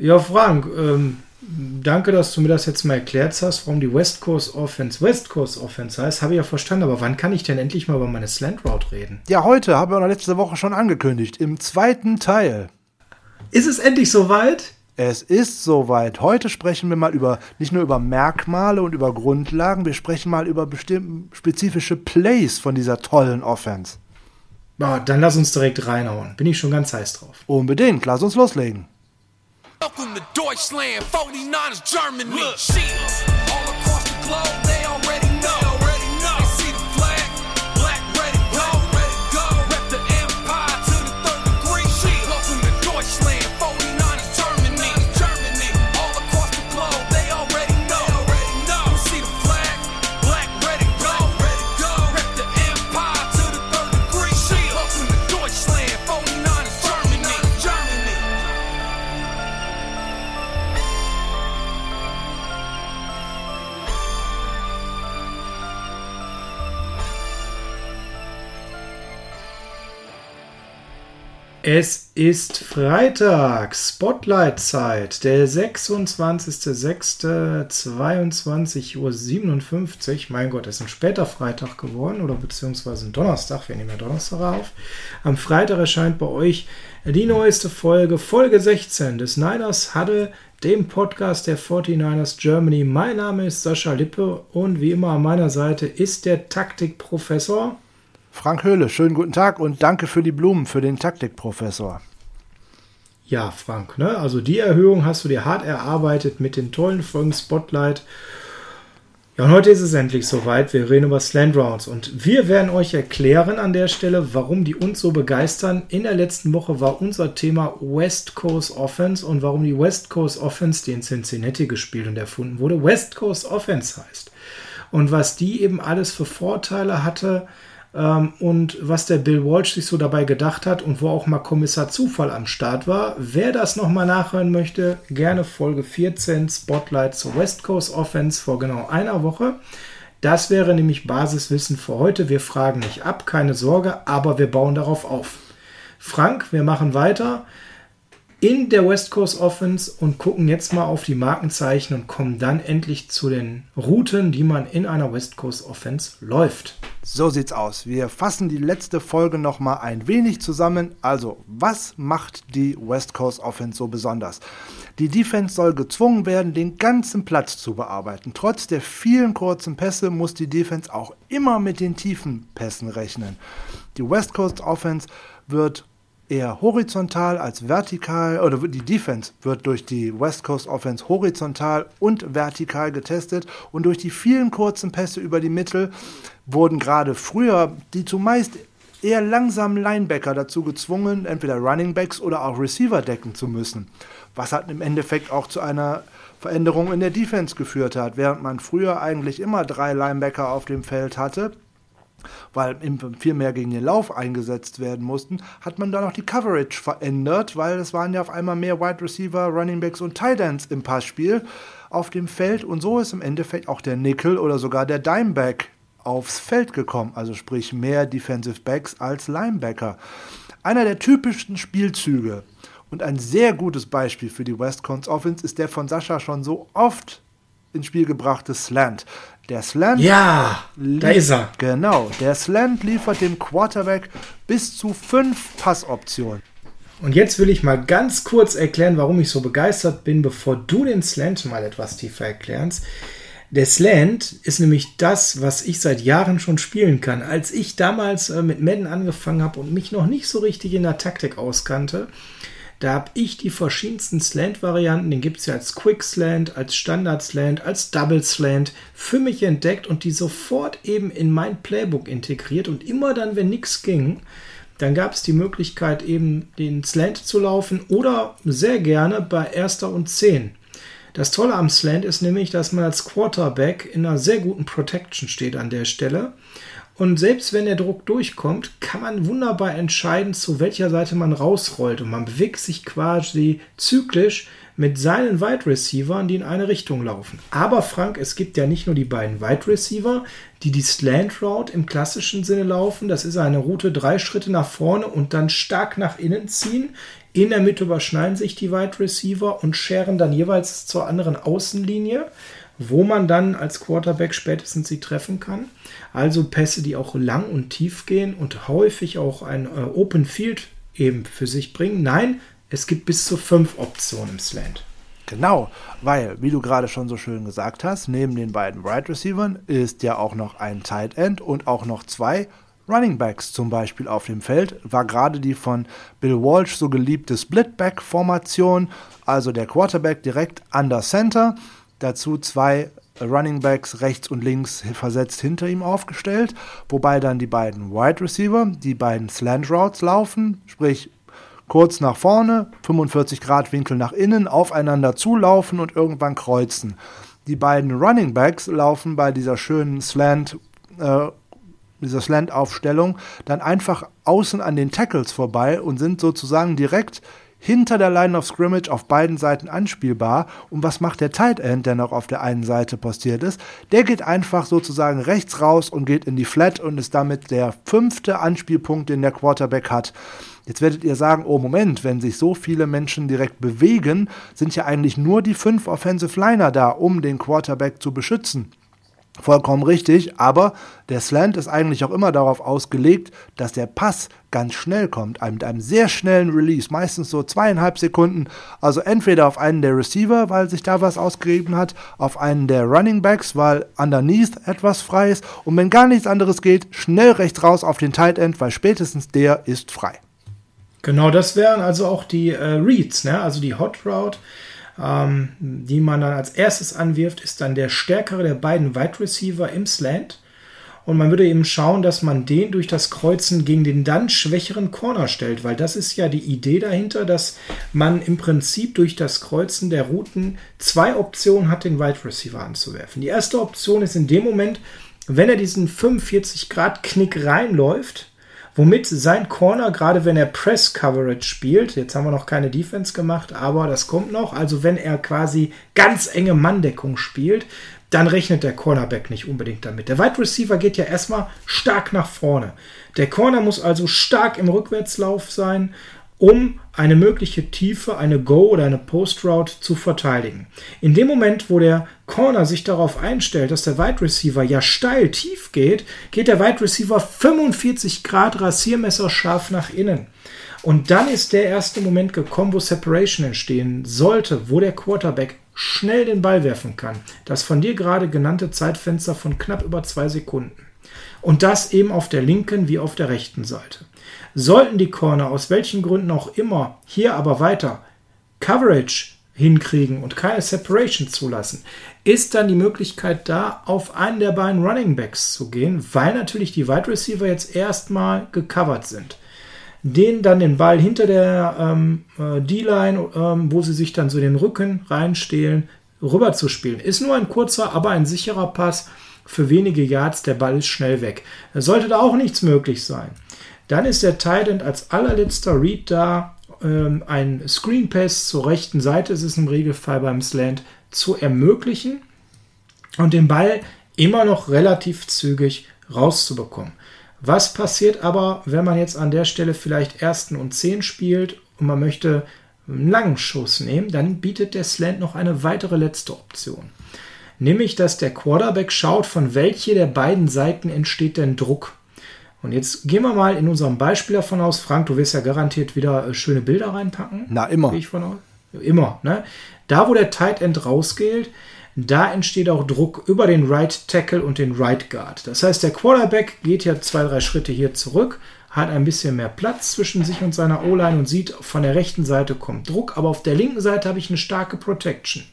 Ja, Frank, ähm, danke, dass du mir das jetzt mal erklärt hast, warum die West Coast Offense West Coast Offense heißt. Habe ich ja verstanden, aber wann kann ich denn endlich mal über meine Slant Route reden? Ja, heute, haben wir letzte Woche schon angekündigt, im zweiten Teil. Ist es endlich soweit? Es ist soweit. Heute sprechen wir mal über nicht nur über Merkmale und über Grundlagen, wir sprechen mal über bestimmte spezifische Plays von dieser tollen Offense. Ja, dann lass uns direkt reinhauen. Bin ich schon ganz heiß drauf. Unbedingt, lass uns loslegen. Welcome to Deutschland, 49 is Germany. Look, all across the globe, they. Already Es ist Freitag, Spotlight-Zeit, der 26.06.22.57 Uhr. Mein Gott, es ist ein später Freitag geworden oder beziehungsweise ein Donnerstag. Wir nehmen ja Donnerstag auf. Am Freitag erscheint bei euch die neueste Folge, Folge 16 des Niners Huddle, dem Podcast der 49ers Germany. Mein Name ist Sascha Lippe und wie immer an meiner Seite ist der Taktikprofessor. Frank Höhle, schönen guten Tag und danke für die Blumen für den Taktikprofessor. Ja, Frank, ne? also die Erhöhung hast du dir hart erarbeitet mit den tollen Folgen Spotlight. Ja, und heute ist es endlich soweit. Wir reden über Slant Rounds und wir werden euch erklären an der Stelle, warum die uns so begeistern. In der letzten Woche war unser Thema West Coast Offense und warum die West Coast Offense, die in Cincinnati gespielt und erfunden wurde, West Coast Offense heißt. Und was die eben alles für Vorteile hatte, ähm, und was der Bill Walsh sich so dabei gedacht hat und wo auch mal Kommissar Zufall am Start war. Wer das nochmal nachhören möchte, gerne Folge 14 Spotlight zur West Coast Offense vor genau einer Woche. Das wäre nämlich Basiswissen für heute. Wir fragen nicht ab, keine Sorge, aber wir bauen darauf auf. Frank, wir machen weiter in der West Coast Offense und gucken jetzt mal auf die Markenzeichen und kommen dann endlich zu den Routen, die man in einer West Coast Offense läuft. So sieht's aus. Wir fassen die letzte Folge noch mal ein wenig zusammen. Also, was macht die West Coast Offense so besonders? Die Defense soll gezwungen werden, den ganzen Platz zu bearbeiten. Trotz der vielen kurzen Pässe muss die Defense auch immer mit den tiefen Pässen rechnen. Die West Coast Offense wird eher horizontal als vertikal oder die Defense wird durch die West Coast Offense horizontal und vertikal getestet. Und durch die vielen kurzen Pässe über die Mittel wurden gerade früher die zumeist eher langsamen Linebacker dazu gezwungen, entweder Running Backs oder auch Receiver decken zu müssen, was hat im Endeffekt auch zu einer Veränderung in der Defense geführt hat, während man früher eigentlich immer drei Linebacker auf dem Feld hatte weil viel mehr gegen den Lauf eingesetzt werden mussten, hat man dann auch die Coverage verändert, weil es waren ja auf einmal mehr Wide Receiver, Running Backs und Tight Ends im Passspiel auf dem Feld und so ist im Endeffekt auch der Nickel oder sogar der Dimeback aufs Feld gekommen, also sprich mehr Defensive Backs als Linebacker. Einer der typischsten Spielzüge und ein sehr gutes Beispiel für die West Coast Offense ist der von Sascha schon so oft ins Spiel gebrachte Slant. Der Slant. Ja, da ist er. Genau. Der Slant liefert dem Quarterback bis zu fünf Passoptionen. Und jetzt will ich mal ganz kurz erklären, warum ich so begeistert bin, bevor du den Slant mal etwas tiefer erklärst. Der Slant ist nämlich das, was ich seit Jahren schon spielen kann. Als ich damals äh, mit Madden angefangen habe und mich noch nicht so richtig in der Taktik auskannte, da habe ich die verschiedensten Slant-Varianten, den gibt es ja als Quick Slant, als Standard Slant, als Double Slant, für mich entdeckt und die sofort eben in mein Playbook integriert. Und immer dann, wenn nichts ging, dann gab es die Möglichkeit, eben den Slant zu laufen oder sehr gerne bei erster und zehn. Das Tolle am Slant ist nämlich, dass man als Quarterback in einer sehr guten Protection steht an der Stelle. Und selbst wenn der Druck durchkommt, kann man wunderbar entscheiden, zu welcher Seite man rausrollt. Und man bewegt sich quasi zyklisch mit seinen Wide Receivern, die in eine Richtung laufen. Aber Frank, es gibt ja nicht nur die beiden Wide Receiver, die die Slant Route im klassischen Sinne laufen. Das ist eine Route drei Schritte nach vorne und dann stark nach innen ziehen In der Mitte überschneiden sich die Wide Receiver und scheren dann jeweils zur anderen Außenlinie, wo man dann als Quarterback spätestens sie treffen kann. Also Pässe, die auch lang und tief gehen und häufig auch ein äh, Open Field eben für sich bringen. Nein, es gibt bis zu fünf Optionen im Slant. Genau, weil, wie du gerade schon so schön gesagt hast, neben den beiden Wide Receivers ist ja auch noch ein Tight End und auch noch zwei Running Backs zum Beispiel auf dem Feld, war gerade die von Bill Walsh so geliebte Split-Back-Formation, also der Quarterback direkt an der Center, dazu zwei Running Backs rechts und links versetzt hinter ihm aufgestellt, wobei dann die beiden Wide Receiver, die beiden Slant Routes laufen, sprich kurz nach vorne, 45 Grad Winkel nach innen, aufeinander zulaufen und irgendwann kreuzen. Die beiden Running Backs laufen bei dieser schönen Slant äh, dieser Slant-Aufstellung dann einfach außen an den Tackles vorbei und sind sozusagen direkt hinter der Line of Scrimmage auf beiden Seiten anspielbar. Und was macht der Tight End, der noch auf der einen Seite postiert ist? Der geht einfach sozusagen rechts raus und geht in die Flat und ist damit der fünfte Anspielpunkt, den der Quarterback hat. Jetzt werdet ihr sagen, oh Moment, wenn sich so viele Menschen direkt bewegen, sind ja eigentlich nur die fünf Offensive Liner da, um den Quarterback zu beschützen. Vollkommen richtig, aber der Slant ist eigentlich auch immer darauf ausgelegt, dass der Pass ganz schnell kommt, mit einem sehr schnellen Release, meistens so zweieinhalb Sekunden. Also entweder auf einen der Receiver, weil sich da was ausgegeben hat, auf einen der Running Backs, weil underneath etwas frei ist und wenn gar nichts anderes geht, schnell rechts raus auf den Tight End, weil spätestens der ist frei. Genau, das wären also auch die äh, Reads, ne? also die Hot Route ähm, die man dann als erstes anwirft, ist dann der stärkere der beiden Wide Receiver im Slant. Und man würde eben schauen, dass man den durch das Kreuzen gegen den dann schwächeren Corner stellt, weil das ist ja die Idee dahinter, dass man im Prinzip durch das Kreuzen der Routen zwei Optionen hat, den Wide Receiver anzuwerfen. Die erste Option ist in dem Moment, wenn er diesen 45 Grad Knick reinläuft, womit sein Corner, gerade wenn er Press Coverage spielt, jetzt haben wir noch keine Defense gemacht, aber das kommt noch, also wenn er quasi ganz enge Manndeckung spielt, dann rechnet der Cornerback nicht unbedingt damit. Der Wide Receiver geht ja erstmal stark nach vorne. Der Corner muss also stark im Rückwärtslauf sein um eine mögliche Tiefe, eine Go oder eine Post Route zu verteidigen. In dem Moment, wo der Corner sich darauf einstellt, dass der Wide Receiver ja steil tief geht, geht der Wide Receiver 45 Grad Rasiermesser scharf nach innen. Und dann ist der erste Moment gekommen, wo Separation entstehen sollte, wo der Quarterback schnell den Ball werfen kann. Das von dir gerade genannte Zeitfenster von knapp über zwei Sekunden. Und das eben auf der linken wie auf der rechten Seite. Sollten die Corner aus welchen Gründen auch immer hier aber weiter Coverage hinkriegen und keine Separation zulassen, ist dann die Möglichkeit da, auf einen der beiden Running Backs zu gehen, weil natürlich die Wide Receiver jetzt erstmal gecovert sind. Den dann den Ball hinter der ähm, äh, D-Line, ähm, wo sie sich dann so den Rücken reinstehlen, rüber zu spielen. Ist nur ein kurzer, aber ein sicherer Pass für wenige Yards. Der Ball ist schnell weg. Sollte da auch nichts möglich sein. Dann ist der Tight als allerletzter Read da, ähm, ein Screen Pass zur rechten Seite, ist es im Regelfall beim Slant, zu ermöglichen und den Ball immer noch relativ zügig rauszubekommen. Was passiert aber, wenn man jetzt an der Stelle vielleicht ersten und zehn spielt und man möchte einen langen Schuss nehmen, dann bietet der Slant noch eine weitere letzte Option. Nämlich, dass der Quarterback schaut, von welche der beiden Seiten entsteht denn Druck. Und jetzt gehen wir mal in unserem Beispiel davon aus, Frank, du wirst ja garantiert wieder äh, schöne Bilder reinpacken. Na, immer. ich von aus. Immer, ne? Da, wo der Tight End rausgeht, da entsteht auch Druck über den Right Tackle und den Right Guard. Das heißt, der Quarterback geht ja zwei, drei Schritte hier zurück, hat ein bisschen mehr Platz zwischen sich und seiner O-Line und sieht, von der rechten Seite kommt Druck, aber auf der linken Seite habe ich eine starke Protection.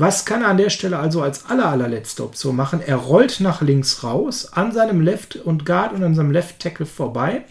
Was kann er an der Stelle also als aller, allerletzte Option machen? Er rollt nach links raus, an seinem Left und Guard und an seinem Left Tackle vorbei.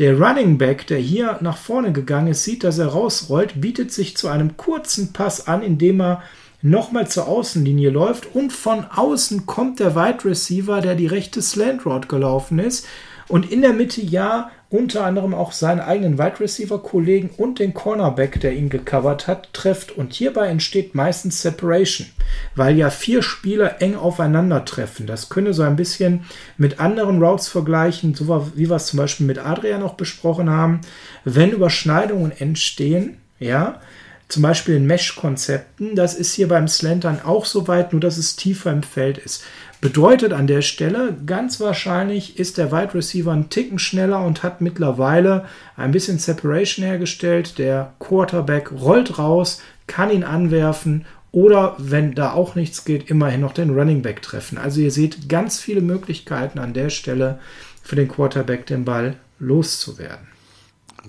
Der Running Back, der hier nach vorne gegangen ist, sieht, dass er rausrollt, bietet sich zu einem kurzen Pass an, indem er nochmal zur Außenlinie läuft und von außen kommt der Wide Receiver, der die rechte Slant Route gelaufen ist und in der Mitte ja unter anderem auch seinen eigenen Wide Receiver Kollegen und den Cornerback, der ihn gecovert hat, trifft. Und hierbei entsteht meistens Separation, weil ja vier Spieler eng aufeinandertreffen. Das könne so ein bisschen mit anderen Routes vergleichen, so wie wir es zum Beispiel mit Adrian noch besprochen haben. Wenn Überschneidungen entstehen, ja, zum Beispiel in Mesh-Konzepten. Das ist hier beim Slantern auch so weit, nur dass es tiefer im Feld ist. Bedeutet an der Stelle, ganz wahrscheinlich ist der Wide Receiver ein Ticken schneller und hat mittlerweile ein bisschen Separation hergestellt. Der Quarterback rollt raus, kann ihn anwerfen oder wenn da auch nichts geht, immerhin noch den Running Back treffen. Also ihr seht ganz viele Möglichkeiten an der Stelle für den Quarterback den Ball loszuwerden.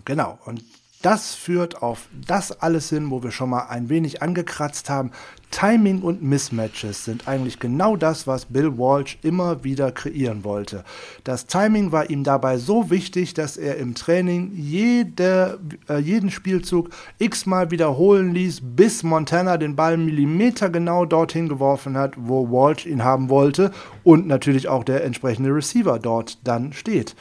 Genau. Und das führt auf das alles hin, wo wir schon mal ein wenig angekratzt haben. Timing und Mismatches sind eigentlich genau das, was Bill Walsh immer wieder kreieren wollte. Das Timing war ihm dabei so wichtig, dass er im Training jede, äh, jeden Spielzug x-mal wiederholen ließ, bis Montana den Ball millimetergenau dorthin geworfen hat, wo Walsh ihn haben wollte und natürlich auch der entsprechende Receiver dort dann steht.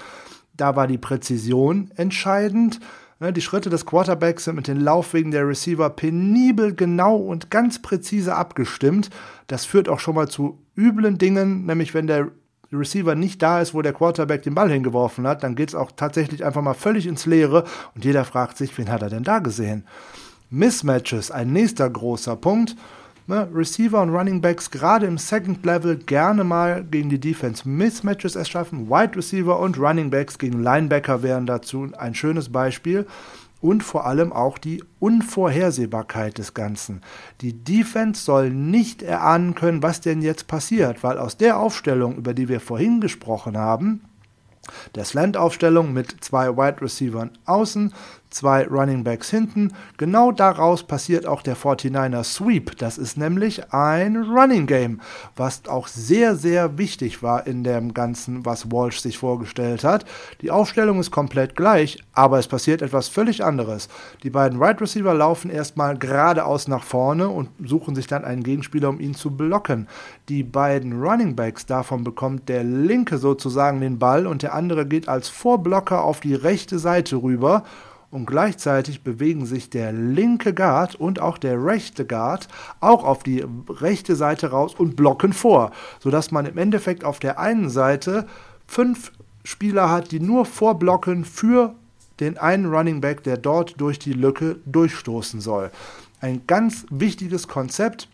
Da war die Präzision entscheidend die Schritte des Quarterbacks sind mit den Laufwegen der Receiver penibel genau und ganz präzise abgestimmt. Das führt auch schon mal zu üblen Dingen, nämlich wenn der Receiver nicht da ist, wo der Quarterback den Ball hingeworfen hat, dann geht es auch tatsächlich einfach mal völlig ins Leere und jeder fragt sich, wen hat er denn da gesehen? Mismatches, ein nächster großer Punkt ne, Receiver und Running Backs gerade im Second Level gerne mal gegen die Defense Mismatches erschaffen. Wide Receiver und Running Backs gegen Linebacker wären dazu ein schönes Beispiel. Und vor allem auch die Unvorhersehbarkeit des Ganzen. Die Defense soll nicht erahnen können, was denn jetzt passiert, weil aus der Aufstellung, über die wir vorhin gesprochen haben, der Slant-Aufstellung mit zwei Wide Receivers außen, zwei Running Backs hinten. Genau daraus passiert auch der 49er Sweep. Das ist nämlich ein Running Game, was auch sehr, sehr wichtig war in dem Ganzen, was Walsh sich vorgestellt hat. Die Aufstellung ist komplett gleich, aber es passiert etwas völlig anderes. Die beiden Right Receiver laufen erstmal geradeaus nach vorne und suchen sich dann einen Gegenspieler, um ihn zu blocken. Die beiden Running Backs, davon bekommt der linke sozusagen den Ball und der andere geht als Vorblocker auf die rechte Seite rüber und gleichzeitig bewegen sich der linke Guard und auch der rechte Guard auch auf die rechte Seite raus und blocken vor, sodass man im Endeffekt auf der einen Seite fünf Spieler hat, die nur vorblocken für den einen Running Back, der dort durch die Lücke durchstoßen soll. Ein ganz wichtiges Konzept,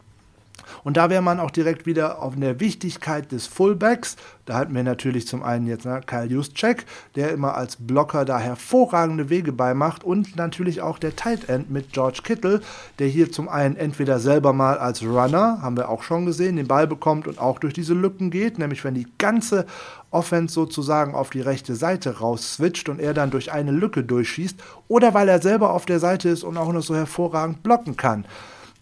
und da wäre man auch direkt wieder auf der Wichtigkeit des Fullbacks. Da hatten wir natürlich zum einen jetzt ne, Kyle Juszczyk, der immer als Blocker da hervorragende Wege beimacht und natürlich auch der Tight End mit George Kittle, der hier zum einen entweder selber mal als Runner, haben wir auch schon gesehen, den Ball bekommt und auch durch diese Lücken geht, nämlich wenn die ganze Offense sozusagen auf die rechte Seite raus switcht und er dann durch eine Lücke durchschießt oder weil er selber auf der Seite ist und auch noch so hervorragend blocken kann.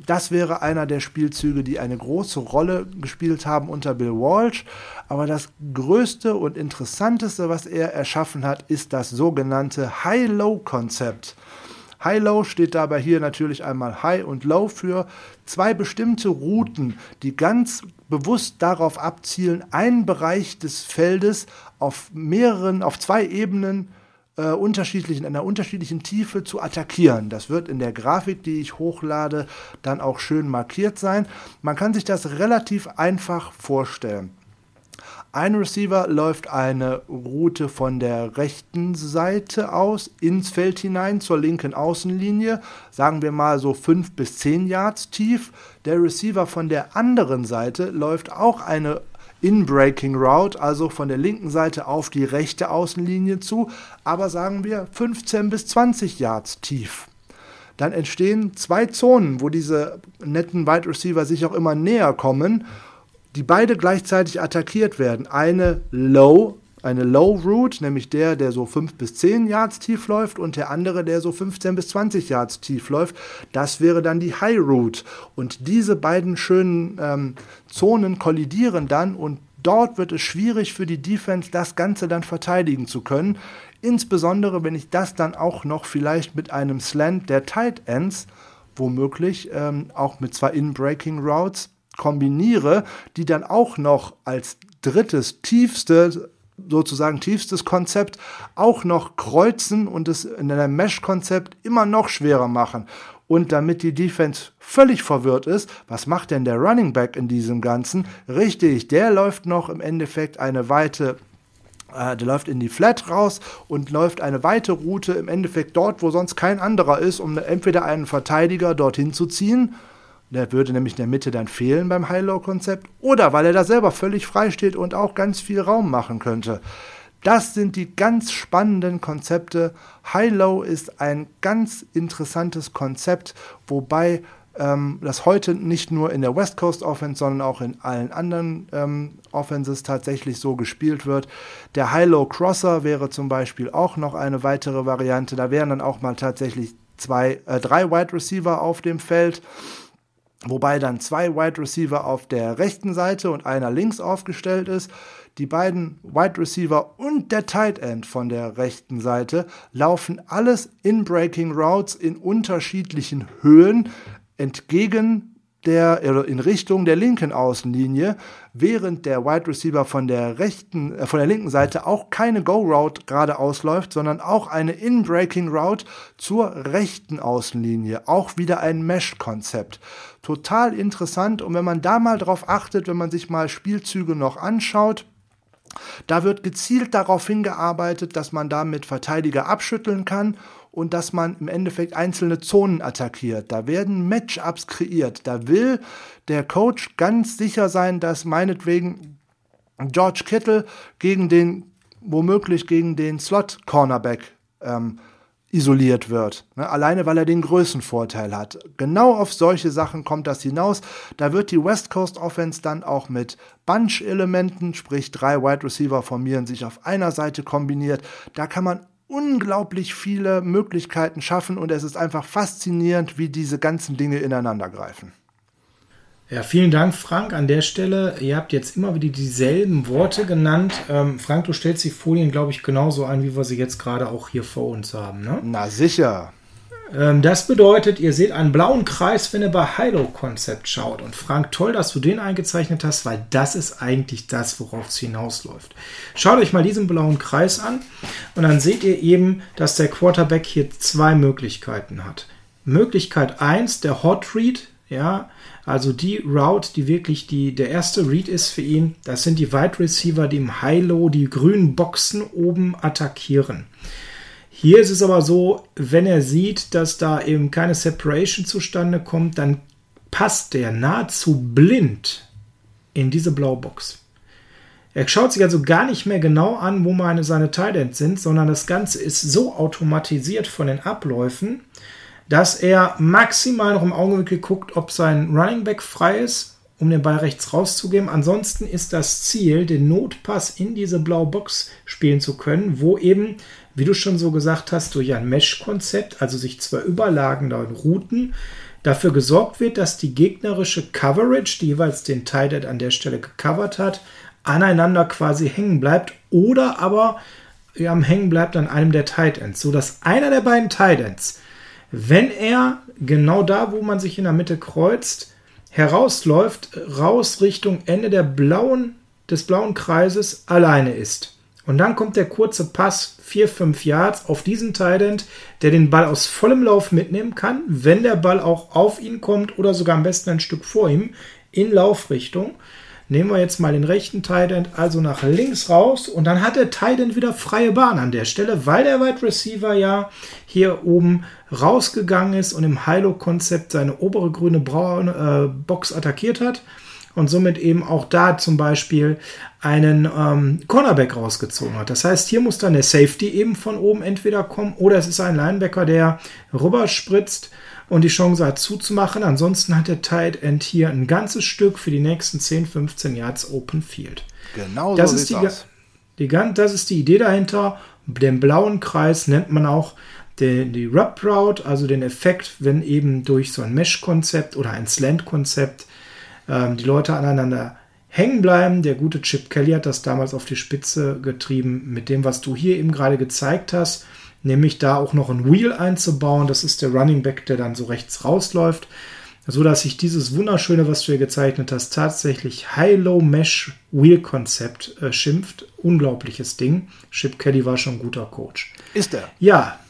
Das wäre einer der Spielzüge, die eine große Rolle gespielt haben unter Bill Walsh. Aber das größte und interessanteste, was er erschaffen hat, ist das sogenannte High-Low-Konzept. High-Low steht dabei hier natürlich einmal High und Low für zwei bestimmte Routen, die ganz bewusst darauf abzielen, einen Bereich des Feldes auf mehreren, auf zwei Ebenen äh, unterschiedlichen, in einer unterschiedlichen Tiefe zu attackieren. Das wird in der Grafik, die ich hochlade, dann auch schön markiert sein. Man kann sich das relativ einfach vorstellen. Ein Receiver läuft eine Route von der rechten Seite aus ins Feld hinein zur linken Außenlinie, sagen wir mal so 5 bis 10 Yards tief. Der Receiver von der anderen Seite läuft auch eine in-Breaking Route, also von der linken Seite auf die rechte Außenlinie zu, aber sagen wir 15 bis 20 Yards tief. Dann entstehen zwei Zonen, wo diese netten Wide Receiver sich auch immer näher kommen, die beide gleichzeitig attackiert werden. Eine Low eine Low Route, nämlich der, der so 5 bis 10 Yards tief läuft und der andere, der so 15 bis 20 Yards tief läuft. Das wäre dann die High Route. Und diese beiden schönen ähm, Zonen kollidieren dann und dort wird es schwierig für die Defense, das Ganze dann verteidigen zu können. Insbesondere, wenn ich das dann auch noch vielleicht mit einem Slant der Tight Ends, womöglich ähm, auch mit zwei In-Breaking Routes kombiniere, die dann auch noch als drittes tiefste sozusagen tiefstes Konzept auch noch kreuzen und es in einem Mesh-Konzept immer noch schwerer machen. Und damit die Defense völlig verwirrt ist, was macht denn der Running Back in diesem Ganzen? Richtig, der läuft noch im Endeffekt eine weite äh, der läuft in die Flat raus und läuft eine weite Route im Endeffekt dort, wo sonst kein anderer ist, um entweder einen Verteidiger dorthin zu ziehen. Der würde nämlich in der Mitte dann fehlen beim High-Low-Konzept. Oder weil er da selber völlig frei steht und auch ganz viel Raum machen könnte. Das sind die ganz spannenden Konzepte. High-Low ist ein ganz interessantes Konzept, wobei ähm, das heute nicht nur in der West Coast Offense, sondern auch in allen anderen ähm, Offenses tatsächlich so gespielt wird. Der High-Low Crosser wäre zum Beispiel auch noch eine weitere Variante. Da wären dann auch mal tatsächlich zwei, äh, drei Wide Receiver auf dem Feld wobei dann zwei Wide Receiver auf der rechten Seite und einer links aufgestellt ist. Die beiden Wide Receiver und der Tight End von der rechten Seite laufen alles in Breaking Routes in unterschiedlichen Höhen entgegen der in Richtung der linken Außenlinie, während der Wide Receiver von der rechten, äh, von der linken Seite auch keine Go Route gerade ausläuft, sondern auch eine In Breaking Route zur rechten Außenlinie, auch wieder ein Mesh Konzept. Total interessant und wenn man da mal drauf achtet, wenn man sich mal Spielzüge noch anschaut, da wird gezielt darauf hingearbeitet, dass man damit Verteidiger abschütteln kann und dass man im Endeffekt einzelne Zonen attackiert. Da werden Matchups kreiert. Da will der Coach ganz sicher sein, dass meinetwegen George Kittle gegen den, womöglich gegen den Slot-Cornerback ähm, isoliert wird. Ne? Alleine weil er den Größenvorteil hat. Genau auf solche Sachen kommt das hinaus. Da wird die West Coast Offense dann auch mit Bunch-Elementen, sprich drei Wide Receiver formieren sich auf einer Seite kombiniert. Da kann man unglaublich viele Möglichkeiten schaffen und es ist einfach faszinierend, wie diese ganzen Dinge ineinander greifen. Ja, vielen Dank, Frank, an der Stelle. Ihr habt jetzt immer wieder dieselben Worte genannt. Ähm, Frank, du stellst die Folien, glaube ich, genauso ein, wie wir sie jetzt gerade auch hier vor uns haben. Ne? Na sicher. Ähm, das bedeutet, ihr seht einen blauen Kreis, wenn ihr bei Hilo-Konzept schaut. Und Frank, toll, dass du den eingezeichnet hast, weil das ist eigentlich das, worauf es hinausläuft. Schaut euch mal diesen blauen Kreis an und dann seht ihr eben, dass der Quarterback hier zwei Möglichkeiten hat. Möglichkeit 1, der Hot Read, ja, also die Route, die wirklich die, der erste Read ist für ihn, das sind die Wide Receiver, die im High-Low die grünen Boxen oben attackieren. Hier ist es aber so, wenn er sieht, dass da eben keine Separation zustande kommt, dann passt der nahezu blind in diese Blaubox. Er schaut sich also gar nicht mehr genau an, wo meine, seine Tight sind, sondern das Ganze ist so automatisiert von den Abläufen, dass er maximal noch im Augenwinkel guckt, ob sein Running Back frei ist, um den Ball rechts rauszugeben. Ansonsten ist das Ziel, den Notpass in diese blaue Box spielen zu können, wo eben, wie du schon so gesagt hast, durch ein Mesh-Konzept, also sich zwei überlagenden Routen, dafür gesorgt wird, dass die gegnerische Coverage, die jeweils den Tight an der Stelle gecovert hat, aneinander quasi hängen bleibt oder aber ja, am Hängen bleibt an einem der Tight Ends, sodass einer der beiden Tight Ends wenn er genau da, wo man sich in der Mitte kreuzt, herausläuft, raus Richtung Ende der blauen, des blauen Kreises alleine ist. Und dann kommt der kurze Pass, 4, 5 Yards, auf diesen Tident, der den Ball aus vollem Lauf mitnehmen kann, wenn der Ball auch auf ihn kommt oder sogar am besten ein Stück vor ihm in Laufrichtung. Nehmen wir jetzt mal den rechten Tight also nach links raus und dann hat der Tight wieder freie Bahn an der Stelle, weil der Wide Receiver ja hier oben rausgegangen ist und im Hilo-Konzept seine obere grüne braune äh, Box attackiert hat und somit eben auch da zum Beispiel einen ähm, Cornerback rausgezogen hat. Das heißt, hier muss dann der Safety eben von oben entweder kommen oder es ist ein Linebacker, der rüber spritzt und die Chance hat zuzumachen. Ansonsten hat der Tight End hier ein ganzes Stück für die nächsten 10, 15 Yards Open Field. Genau das so ist die, aus. Die, das ist die Idee dahinter. Den blauen Kreis nennt man auch den, die Rub Route, also den Effekt, wenn eben durch so ein Mesh-Konzept oder ein Slant-Konzept ähm, die Leute aneinander hängen bleiben. Der gute Chip Kelly hat das damals auf die Spitze getrieben mit dem, was du hier eben gerade gezeigt hast nämlich da auch noch ein Wheel einzubauen. Das ist der Running Back, der dann so rechts rausläuft. so dass sich dieses wunderschöne, was du hier gezeichnet hast, tatsächlich High-Low-Mesh-Wheel-Konzept äh, schimpft. Unglaubliches Ding. Chip Kelly war schon ein guter Coach. Ist er? Ja,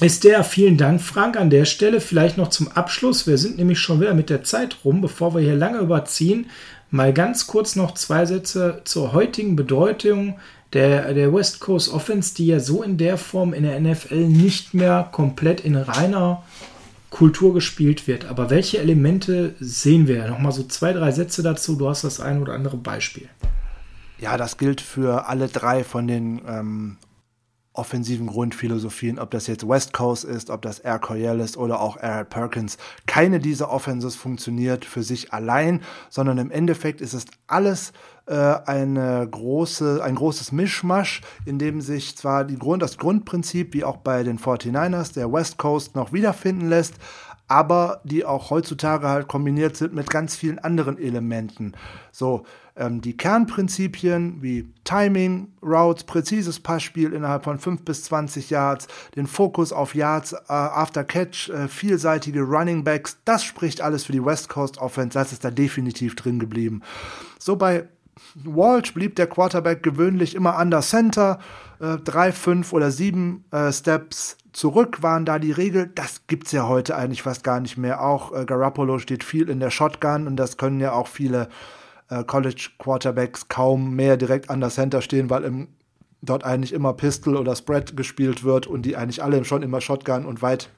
ist der. Vielen Dank, Frank, an der Stelle. Vielleicht noch zum Abschluss. Wir sind nämlich schon wieder mit der Zeit rum, bevor wir hier lange überziehen. Mal ganz kurz noch zwei Sätze zur heutigen Bedeutung der, der West Coast Offense, die ja so in der Form in der NFL nicht mehr komplett in reiner Kultur gespielt wird. Aber welche Elemente sehen wir? Nochmal so zwei, drei Sätze dazu. Du hast das ein oder andere Beispiel. Ja, das gilt für alle drei von den ähm, offensiven Grundphilosophien, ob das jetzt West Coast ist, ob das Air Coryell ist oder auch Air Perkins. Keine dieser Offenses funktioniert für sich allein, sondern im Endeffekt ist es alles äh, eine große, ein großes Mischmasch, in dem sich zwar die Grund, das Grundprinzip, wie auch bei den 49ers, der West Coast noch wiederfinden lässt, aber die auch heutzutage halt kombiniert sind mit ganz vielen anderen Elementen. So, ähm, die Kernprinzipien wie Timing, Routes, präzises Passspiel innerhalb von 5 bis 20 Yards, den Fokus auf Yards äh, after Catch, äh, vielseitige Running Backs, das spricht alles für die West Coast Offense, das ist da definitiv drin geblieben. So bei Walsh blieb der Quarterback gewöhnlich immer under Center, äh, drei, fünf oder sieben äh, Steps zurück waren da die Regel. Das gibt's ja heute eigentlich fast gar nicht mehr. Auch äh, Garoppolo steht viel in der Shotgun und das können ja auch viele äh, College Quarterbacks kaum mehr direkt an der Center stehen, weil im, dort eigentlich immer Pistol oder Spread gespielt wird und die eigentlich alle schon immer Shotgun und weit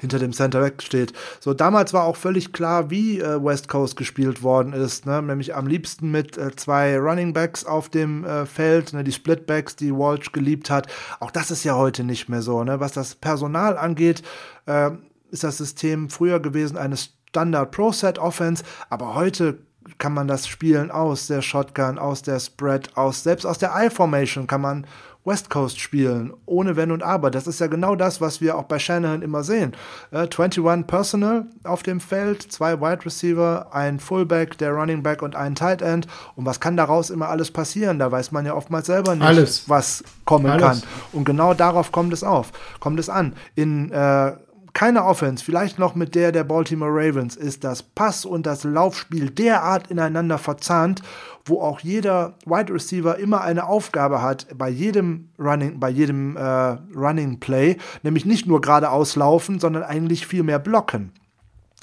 hinter dem Center weg steht. So, damals war auch völlig klar, wie äh, West Coast gespielt worden ist, ne? nämlich am liebsten mit äh, zwei Running Backs auf dem äh, Feld, ne? die Splitbacks, die Walsh geliebt hat. Auch das ist ja heute nicht mehr so. Ne? Was das Personal angeht, äh, ist das System früher gewesen eine Standard Pro Set Offense, aber heute kann man das spielen aus der Shotgun, aus der Spread, aus selbst aus der I-Formation kann man West Coast spielen, ohne Wenn und Aber. Das ist ja genau das, was wir auch bei Shanahan immer sehen. Äh, 21 Personal auf dem Feld, zwei Wide Receiver, ein Fullback, der Running Back und ein Tight End. Und was kann daraus immer alles passieren? Da weiß man ja oftmals selber nicht, alles. was kommen alles. kann. Und genau darauf kommt es auf, kommt es an. In äh, keine Offense, vielleicht noch mit der der Baltimore Ravens, ist das Pass- und das Laufspiel derart ineinander verzahnt, wo auch jeder Wide Receiver immer eine Aufgabe hat bei jedem Running, bei jedem äh, Running Play, nämlich nicht nur geradeaus laufen, sondern eigentlich viel mehr blocken.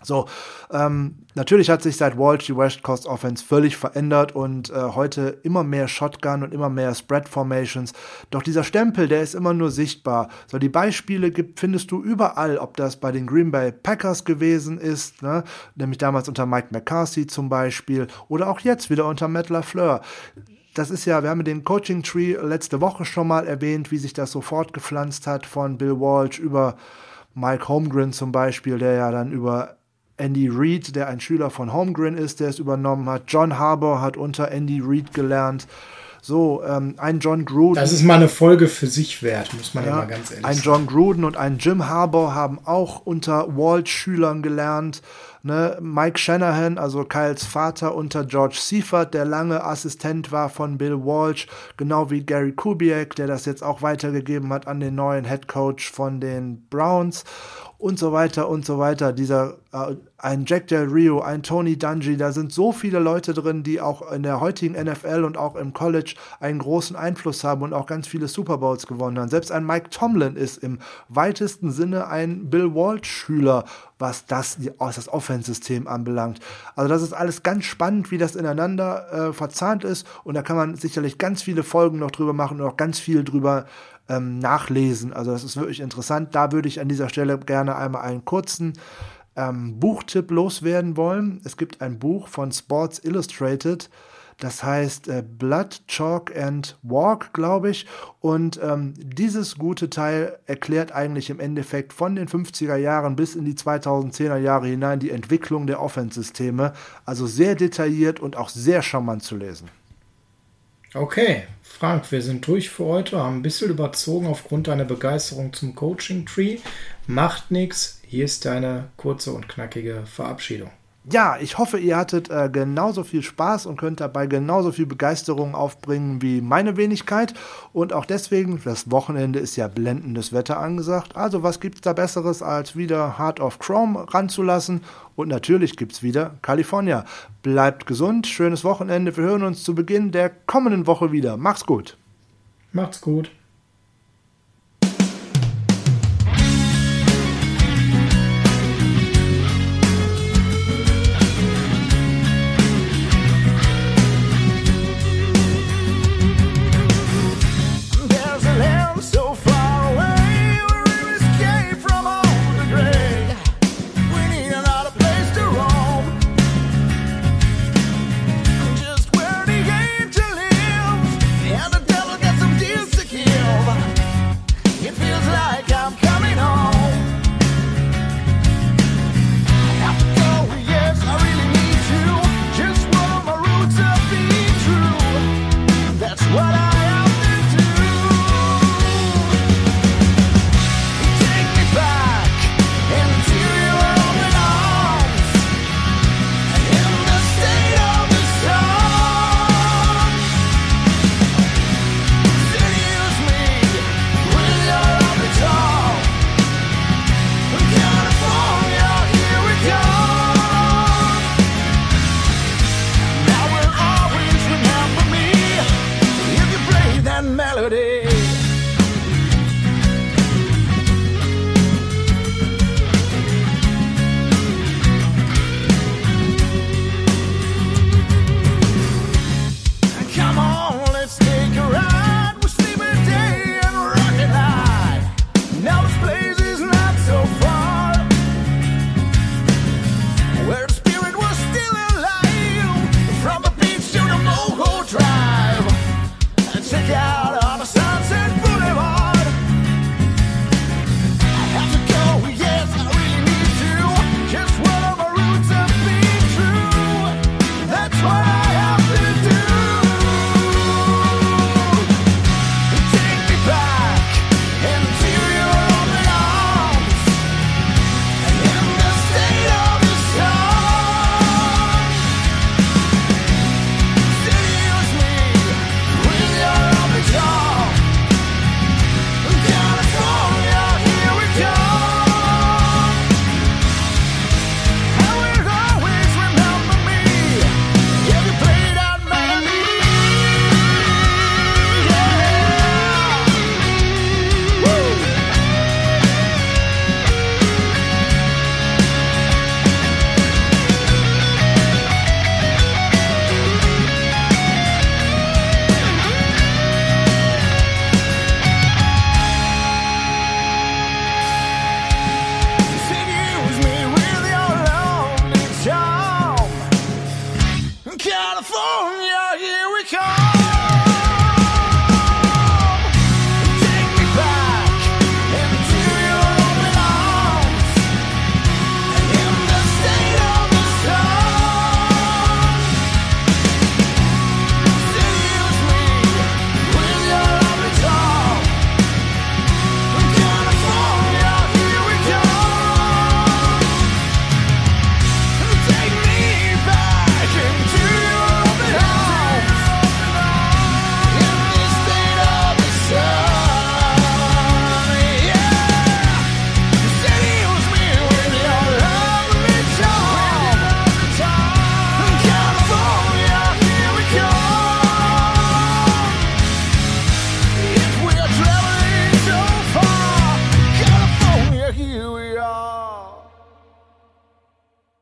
So, ähm, natürlich hat sich seit Walsh die West Coast Offense völlig verändert und äh, heute immer mehr Shotgun und immer mehr Spread Formations. Doch dieser Stempel, der ist immer nur sichtbar. So, die Beispiele gibt, findest du überall, ob das bei den Green Bay Packers gewesen ist, ne? nämlich damals unter Mike McCarthy zum Beispiel, oder auch jetzt wieder unter Matt LaFleur das ist ja, wir haben den Coaching Tree letzte Woche schon mal erwähnt, wie sich das so fortgepflanzt hat von Bill Walsh über Mike Holmgren zum Beispiel, der ja dann über Andy Reid, der ein Schüler von Holmgren ist, der es übernommen hat. John Harbour hat unter Andy Reid gelernt. So, ähm, ein John Gruden. Das ist mal eine Folge für sich wert, muss man ja, ja mal ganz ehrlich ein sagen. John Gruden und ein Jim Harbour haben auch unter Walt-Schülern gelernt. Ne? Mike Shanahan, also Kyles Vater, unter George Seifert, der lange Assistent war von Bill Walsh, genau wie Gary Kubiak, der das jetzt auch weitergegeben hat an den neuen Head Coach von den Browns und so weiter und so weiter. Dieser äh, ein Jack Del Rio, ein Tony Dungy, da sind so viele Leute drin, die auch in der heutigen NFL und auch im College einen großen Einfluss haben und auch ganz viele Super Bowls gewonnen haben. Selbst ein Mike Tomlin ist im weitesten Sinne ein Bill Walsh-Schüler, was das, was das Offense-System anbelangt. Also das ist alles ganz spannend, wie das ineinander äh, verzahnt ist und da kann man sicherlich ganz viele Folgen noch drüber machen und auch ganz viel drüber ähm, nachlesen. Also das ist wirklich interessant. Da würde ich an dieser Stelle gerne einmal einen kurzen ähm, Buchtipp loswerden wollen. Es gibt ein Buch von Sports Illustrated, das heißt äh, Blood, Chalk and Walk, glaube ich. Und ähm, dieses gute Teil erklärt eigentlich im Endeffekt von den 50er Jahren bis in die 2010er Jahre hinein die Entwicklung der Offense-Systeme. Also sehr detailliert und auch sehr charmant zu lesen. Okay, Frank, wir sind durch für heute, haben ein bisschen überzogen aufgrund deiner Begeisterung zum Coaching Tree. Macht nichts. Hier ist deine kurze und knackige Verabschiedung. Ja, ich hoffe, ihr hattet äh, genauso viel Spaß und könnt dabei genauso viel Begeisterung aufbringen wie meine Wenigkeit. Und auch deswegen, das Wochenende ist ja blendendes Wetter angesagt. Also was gibt's da Besseres, als wieder Heart of Chrome ranzulassen? Und natürlich gibt's wieder California. Bleibt gesund, schönes Wochenende. Wir hören uns zu Beginn der kommenden Woche wieder. Macht's gut. Macht's gut.